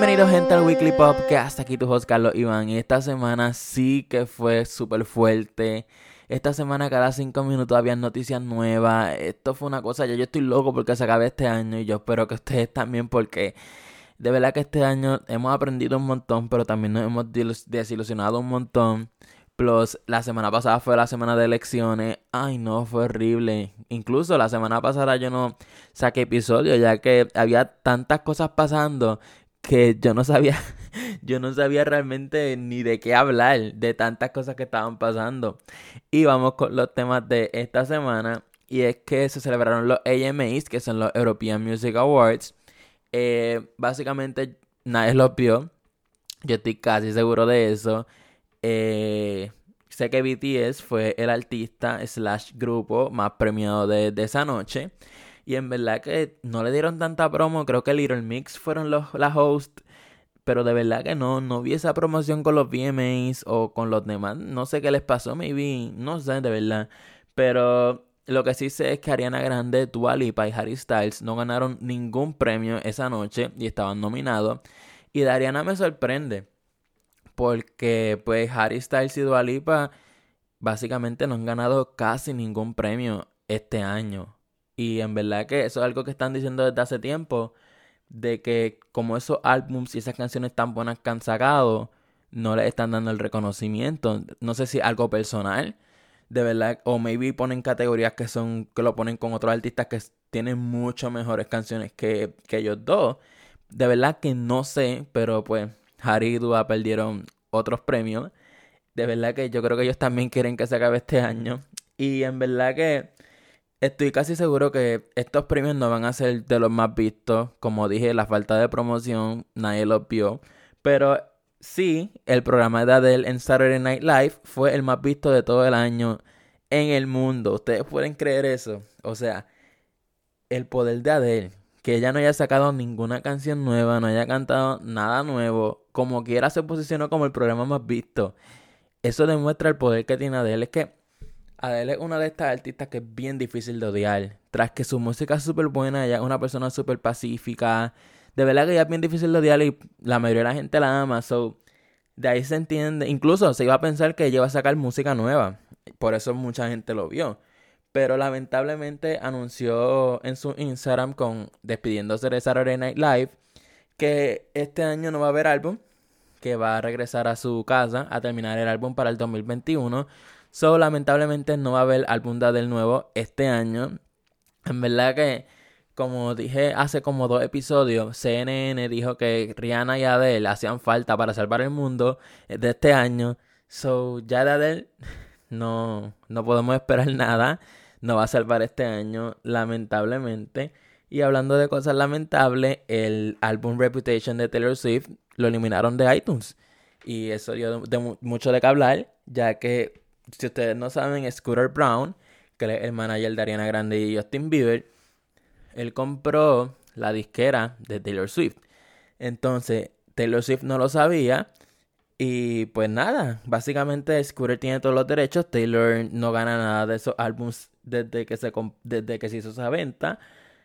Bienvenidos gente al Weekly hasta aquí tu host Carlos Iván. Y esta semana sí que fue súper fuerte. Esta semana cada cinco minutos había noticias nuevas. Esto fue una cosa, ya yo estoy loco porque se acabe este año y yo espero que ustedes también porque de verdad que este año hemos aprendido un montón, pero también nos hemos desilusionado un montón. Plus, la semana pasada fue la semana de elecciones. Ay, no, fue horrible. Incluso la semana pasada yo no saqué episodio, ya que había tantas cosas pasando que yo no sabía, yo no sabía realmente ni de qué hablar de tantas cosas que estaban pasando. Y vamos con los temas de esta semana. Y es que se celebraron los AMAs, que son los European Music Awards. Eh, básicamente nadie los vio. Yo estoy casi seguro de eso. Eh, sé que BTS fue el artista slash grupo más premiado de, de esa noche. Y en verdad que no le dieron tanta promo. Creo que Little Mix fueron los, la host. Pero de verdad que no, no vi esa promoción con los VMAs o con los demás. No sé qué les pasó, maybe. No sé, de verdad. Pero lo que sí sé es que Ariana Grande, Dua Lipa y Harry Styles no ganaron ningún premio esa noche y estaban nominados. Y de Ariana me sorprende. Porque pues Harry Styles y Dua Lipa básicamente no han ganado casi ningún premio este año. Y en verdad que eso es algo que están diciendo desde hace tiempo, de que como esos álbums y esas canciones tan buenas que han sacado, no les están dando el reconocimiento. No sé si algo personal, de verdad, o maybe ponen categorías que son, que lo ponen con otros artistas que tienen mucho mejores canciones que, que ellos dos. De verdad que no sé, pero pues Harry y Dua perdieron otros premios. De verdad que yo creo que ellos también quieren que se acabe este año. Y en verdad que Estoy casi seguro que estos premios no van a ser de los más vistos. Como dije, la falta de promoción, nadie los vio. Pero sí, el programa de Adele en Saturday Night Live fue el más visto de todo el año en el mundo. ¿Ustedes pueden creer eso? O sea, el poder de Adele. Que ella no haya sacado ninguna canción nueva, no haya cantado nada nuevo. Como quiera se posicionó como el programa más visto. Eso demuestra el poder que tiene Adele. Es que Adele es una de estas artistas que es bien difícil de odiar. Tras que su música es súper buena, ella es una persona súper pacífica. De verdad que ella es bien difícil de odiar y la mayoría de la gente la ama. So, de ahí se entiende. Incluso se iba a pensar que ella iba a sacar música nueva. Por eso mucha gente lo vio. Pero lamentablemente anunció en su Instagram con despidiéndose de Saturday Night Live que este año no va a haber álbum, que va a regresar a su casa a terminar el álbum para el 2021. So, lamentablemente no va a haber álbum del nuevo este año. En verdad que, como dije hace como dos episodios, CNN dijo que Rihanna y Adele hacían falta para salvar el mundo de este año. So, ya de Adele no, no podemos esperar nada. No va a salvar este año, lamentablemente. Y hablando de cosas lamentables, el álbum Reputation de Taylor Swift lo eliminaron de iTunes. Y eso dio mucho de qué hablar, ya que si ustedes no saben, Scooter Brown, que es el manager de Ariana Grande y Justin Bieber, él compró la disquera de Taylor Swift. Entonces, Taylor Swift no lo sabía. Y pues nada, básicamente Scooter tiene todos los derechos. Taylor no gana nada de esos álbumes desde que se, desde que se hizo esa venta.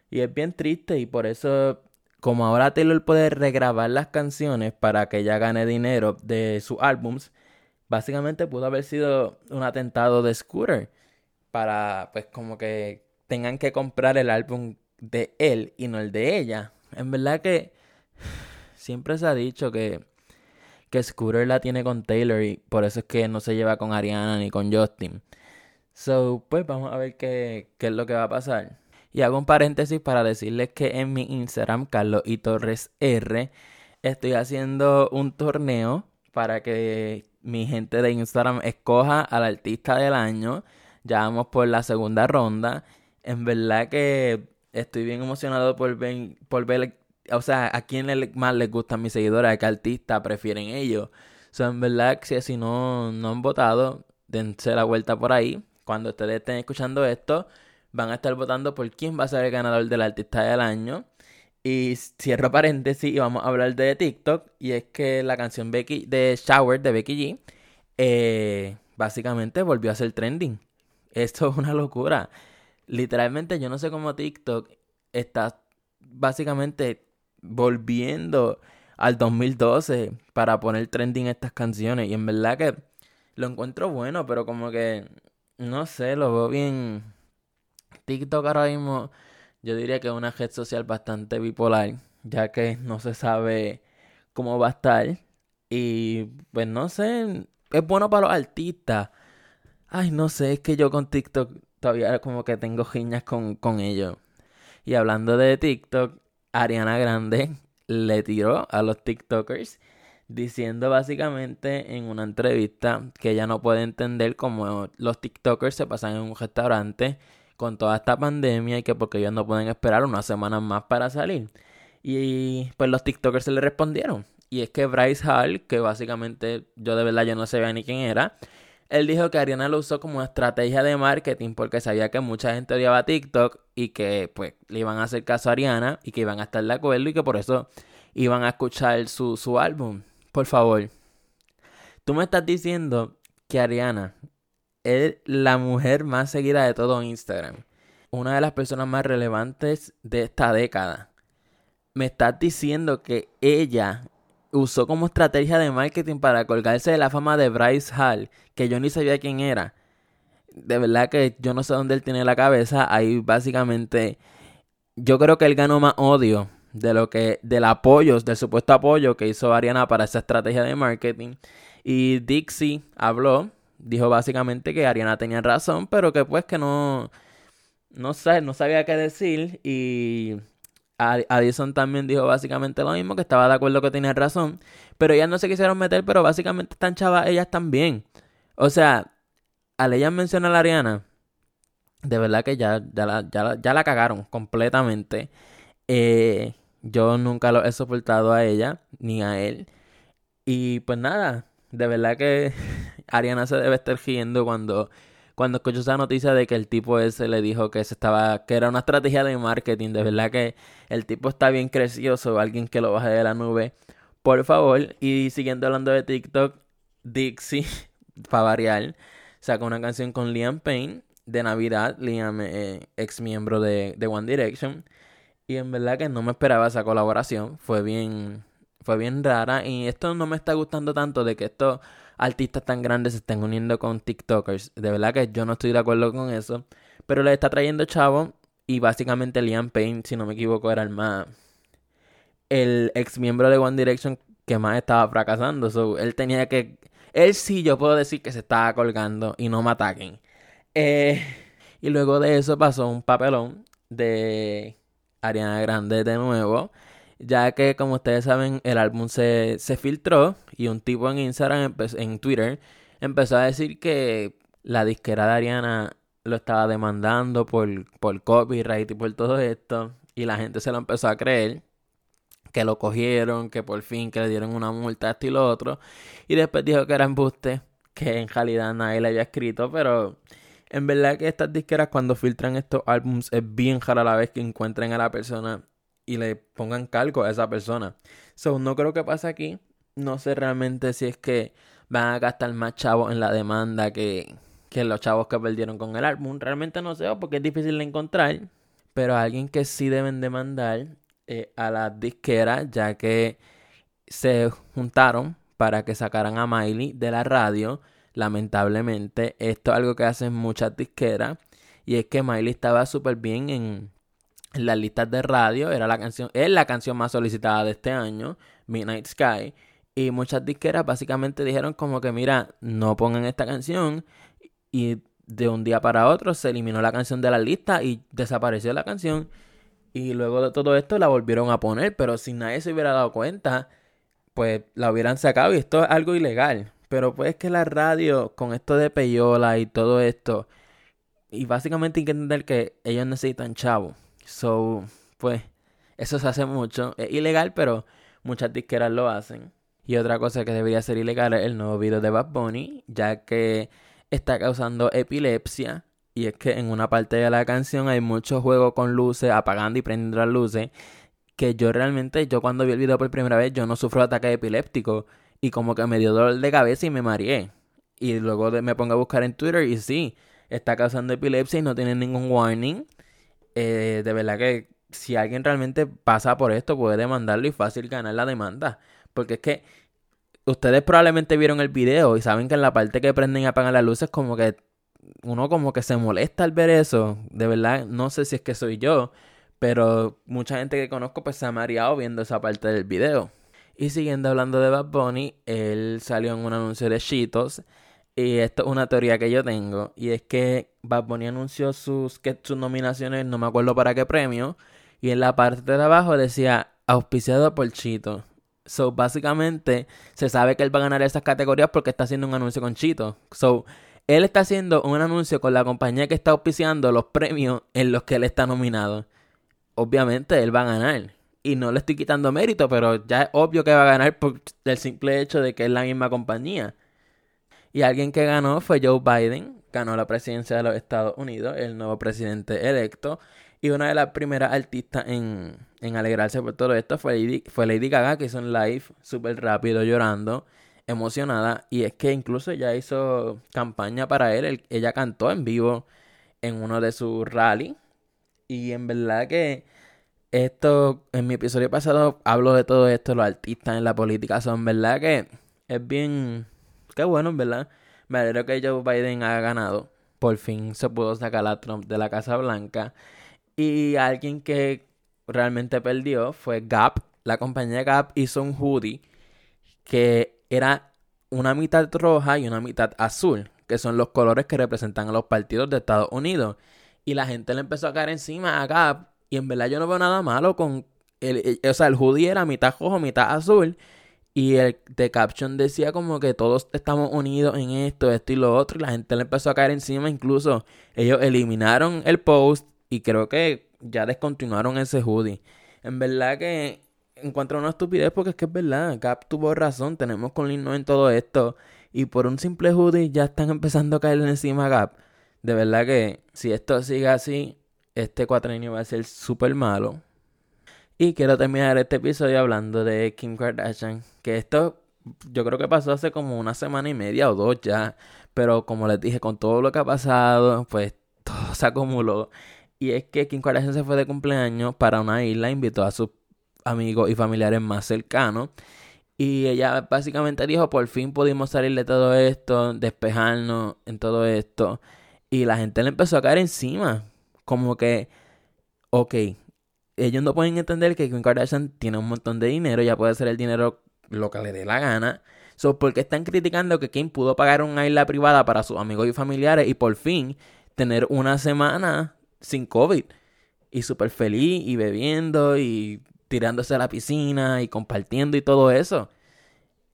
Y es bien triste y por eso, como ahora Taylor puede regrabar las canciones para que ella gane dinero de sus álbums, básicamente pudo haber sido un atentado de Scooter para pues como que tengan que comprar el álbum de él y no el de ella. En verdad que siempre se ha dicho que, que Scooter la tiene con Taylor y por eso es que no se lleva con Ariana ni con Justin. So, pues vamos a ver qué, qué es lo que va a pasar. Y hago un paréntesis para decirles que en mi Instagram, Carlos y Torres R, estoy haciendo un torneo para que mi gente de Instagram escoja al artista del año. Ya vamos por la segunda ronda. En verdad que estoy bien emocionado por ver, por ver o sea, a quién más les gustan mis seguidores, a qué artista prefieren ellos. O en verdad que si no, no han votado, dense la vuelta por ahí. Cuando ustedes estén escuchando esto, van a estar votando por quién va a ser el ganador del artista del año. Y cierro paréntesis y vamos a hablar de TikTok. Y es que la canción Becky de Shower de Becky G eh, básicamente volvió a ser trending. Esto es una locura. Literalmente yo no sé cómo TikTok está básicamente volviendo al 2012 para poner trending estas canciones. Y en verdad que lo encuentro bueno, pero como que, no sé, lo veo bien. TikTok ahora mismo, yo diría que es una red social bastante bipolar, ya que no se sabe cómo va a estar. Y pues no sé, es bueno para los artistas. Ay, no sé, es que yo con TikTok todavía como que tengo giñas con, con ellos. Y hablando de TikTok, Ariana Grande le tiró a los TikTokers diciendo básicamente en una entrevista que ella no puede entender cómo los TikTokers se pasan en un restaurante con toda esta pandemia y que porque ellos no pueden esperar unas semanas más para salir. Y pues los TikTokers se le respondieron. Y es que Bryce Hall, que básicamente yo de verdad yo no sabía ni quién era, él dijo que Ariana lo usó como estrategia de marketing porque sabía que mucha gente odiaba TikTok y que pues le iban a hacer caso a Ariana y que iban a estar de acuerdo y que por eso iban a escuchar su, su álbum. Por favor, tú me estás diciendo que Ariana es la mujer más seguida de todo Instagram. Una de las personas más relevantes de esta década. Me estás diciendo que ella usó como estrategia de marketing para colgarse de la fama de Bryce Hall, que yo ni sabía quién era. De verdad que yo no sé dónde él tiene la cabeza. Ahí básicamente yo creo que él ganó más odio de lo que del apoyo, del supuesto apoyo que hizo Ariana para esa estrategia de marketing. Y Dixie habló, dijo básicamente que Ariana tenía razón, pero que pues que no no sé, no sabía qué decir y Addison también dijo básicamente lo mismo, que estaba de acuerdo que tenía razón, pero ellas no se quisieron meter, pero básicamente están chavas ellas también. O sea, al ellas mencionar a Ariana, de verdad que ya, ya, la, ya, la, cagaron completamente. Eh, yo nunca lo he soportado a ella, ni a él. Y pues nada, de verdad que Ariana se debe estar riendo cuando cuando escucho esa noticia de que el tipo ese le dijo que se estaba, que era una estrategia de marketing, de verdad que el tipo está bien crecioso, alguien que lo baje de la nube, por favor. Y siguiendo hablando de TikTok, Dixie, para variar, sacó una canción con Liam Payne de Navidad, Liam, eh, ex miembro de, de One Direction. Y en verdad que no me esperaba esa colaboración. Fue bien, fue bien rara. Y esto no me está gustando tanto de que esto artistas tan grandes se estén uniendo con TikTokers. De verdad que yo no estoy de acuerdo con eso. Pero le está trayendo chavo. Y básicamente Liam Payne, si no me equivoco, era el más. El ex miembro de One Direction que más estaba fracasando. So, él tenía que. Él sí, yo puedo decir que se estaba colgando y no me ataquen. Eh, y luego de eso pasó un papelón de Ariana Grande de nuevo ya que como ustedes saben el álbum se, se filtró y un tipo en Instagram, en Twitter, empezó a decir que la disquera de Ariana lo estaba demandando por, por copyright y por todo esto y la gente se lo empezó a creer que lo cogieron, que por fin que le dieron una multa esto y lo otro y después dijo que era embuste, que en realidad nadie le había escrito, pero en verdad que estas disqueras cuando filtran estos álbums es bien rara la vez que encuentren a la persona y le pongan cargo a esa persona. So, no creo que pase aquí. No sé realmente si es que van a gastar más chavos en la demanda que, que los chavos que perdieron con el álbum. Realmente no sé, porque es difícil de encontrar. Pero alguien que sí deben demandar eh, a las disqueras, ya que se juntaron para que sacaran a Miley de la radio. Lamentablemente, esto es algo que hacen muchas disqueras. Y es que Miley estaba súper bien en, las listas de radio. Era la canción, es la canción más solicitada de este año, Midnight Sky. Y muchas disqueras básicamente dijeron como que, mira, no pongan esta canción. Y de un día para otro se eliminó la canción de la lista y desapareció la canción. Y luego de todo esto la volvieron a poner, pero si nadie se hubiera dado cuenta, pues la hubieran sacado y esto es algo ilegal. Pero pues que la radio, con esto de Peyola y todo esto, y básicamente hay que entender que ellos necesitan chavo. So, pues, eso se hace mucho. Es ilegal, pero muchas disqueras lo hacen. Y otra cosa que debería ser ilegal es el nuevo video de Bad Bunny, ya que está causando epilepsia. Y es que en una parte de la canción hay mucho juego con luces, apagando y prendiendo las luces. Que yo realmente, yo cuando vi el video por primera vez, yo no sufro ataque epiléptico. Y como que me dio dolor de cabeza y me mareé. Y luego me pongo a buscar en Twitter y sí, está causando epilepsia y no tiene ningún warning. Eh, de verdad que si alguien realmente pasa por esto, puede demandarlo y fácil ganar la demanda. Porque es que ustedes probablemente vieron el video y saben que en la parte que prenden y apagan las luces, como que uno como que se molesta al ver eso. De verdad, no sé si es que soy yo, pero mucha gente que conozco pues se ha mareado viendo esa parte del video. Y siguiendo hablando de Bad Bunny, él salió en un anuncio de Cheetos. Y esto es una teoría que yo tengo. Y es que Bad Bunny anunció sus, que, sus nominaciones, no me acuerdo para qué premio. Y en la parte de abajo decía auspiciado por Chito. So, básicamente, se sabe que él va a ganar esas categorías porque está haciendo un anuncio con Chito. So, él está haciendo un anuncio con la compañía que está auspiciando los premios en los que él está nominado. Obviamente, él va a ganar. Y no le estoy quitando mérito, pero ya es obvio que va a ganar por el simple hecho de que es la misma compañía. Y alguien que ganó fue Joe Biden, ganó la presidencia de los Estados Unidos, el nuevo presidente electo. Y una de las primeras artistas en, en alegrarse por todo esto fue Lady, fue Lady Gaga, que hizo un live súper rápido llorando, emocionada. Y es que incluso ella hizo campaña para él. ella cantó en vivo en uno de sus rallies. Y en verdad que esto, en mi episodio pasado hablo de todo esto, los artistas en la política son, verdad que es bien... Qué bueno, en verdad. Me alegro que Joe Biden haya ganado. Por fin se pudo sacar a Trump de la Casa Blanca. Y alguien que realmente perdió fue Gap. La compañía Gap hizo un hoodie que era una mitad roja y una mitad azul, que son los colores que representan a los partidos de Estados Unidos. Y la gente le empezó a caer encima a Gap. Y en verdad yo no veo nada malo con... El, o sea, el hoodie era mitad rojo, mitad azul. Y el de caption decía como que todos estamos unidos en esto, esto y lo otro. Y la gente le empezó a caer encima. Incluso ellos eliminaron el post y creo que ya descontinuaron ese hoodie. En verdad que encuentro una estupidez porque es que es verdad. Cap tuvo razón. Tenemos con Lino en todo esto. Y por un simple hoodie ya están empezando a caerle encima a Gap. De verdad que si esto sigue así, este cuatrenio va a ser súper malo. Y quiero terminar este episodio hablando de Kim Kardashian. Que esto yo creo que pasó hace como una semana y media o dos ya. Pero como les dije, con todo lo que ha pasado, pues todo se acumuló. Y es que Kim Kardashian se fue de cumpleaños para una isla, invitó a sus amigos y familiares más cercanos. Y ella básicamente dijo, por fin pudimos salir de todo esto, despejarnos en todo esto. Y la gente le empezó a caer encima. Como que, ok, ellos no pueden entender que Kim Kardashian tiene un montón de dinero, ya puede hacer el dinero lo que le dé la gana. So, porque están criticando que Kim pudo pagar una isla privada para sus amigos y familiares y por fin tener una semana sin COVID. Y súper feliz y bebiendo y tirándose a la piscina y compartiendo y todo eso.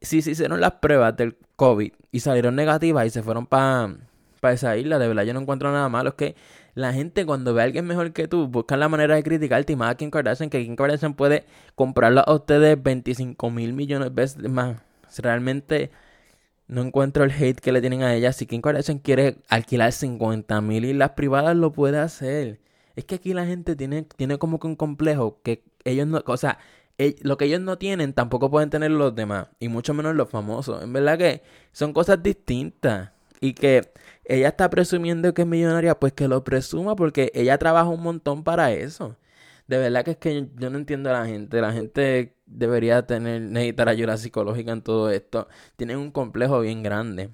Si se hicieron las pruebas del COVID y salieron negativas y se fueron para pa esa isla, de verdad yo no encuentro nada malo. Es que la gente cuando ve a alguien mejor que tú, busca la manera de criticarte y más a Kim Kardashian, que Kim Kardashian puede comprarlo a ustedes 25 mil millones de veces más. Realmente no encuentro el hate que le tienen a ella. Si Kim Kardashian quiere alquilar 50 mil islas privadas, lo puede hacer. Es que aquí la gente tiene, tiene como que un complejo que ellos no, o sea, lo que ellos no tienen tampoco pueden tener los demás, y mucho menos los famosos. En verdad que son cosas distintas. Y que ella está presumiendo que es millonaria, pues que lo presuma porque ella trabaja un montón para eso. De verdad que es que yo no entiendo a la gente. La gente debería tener, necesitar ayuda psicológica en todo esto. Tienen un complejo bien grande.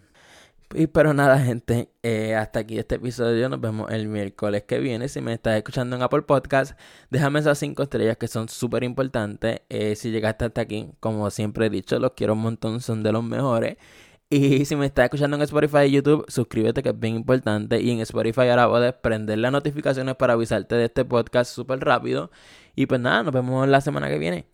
Y pero nada, gente, eh, hasta aquí este episodio. Nos vemos el miércoles que viene. Si me estás escuchando en Apple Podcast, déjame esas cinco estrellas que son súper importantes. Eh, si llegaste hasta aquí, como siempre he dicho, los quiero un montón, son de los mejores. Y si me estás escuchando en Spotify y YouTube, suscríbete que es bien importante. Y en Spotify ahora puedes prender las notificaciones para avisarte de este podcast súper rápido. Y pues nada, nos vemos la semana que viene.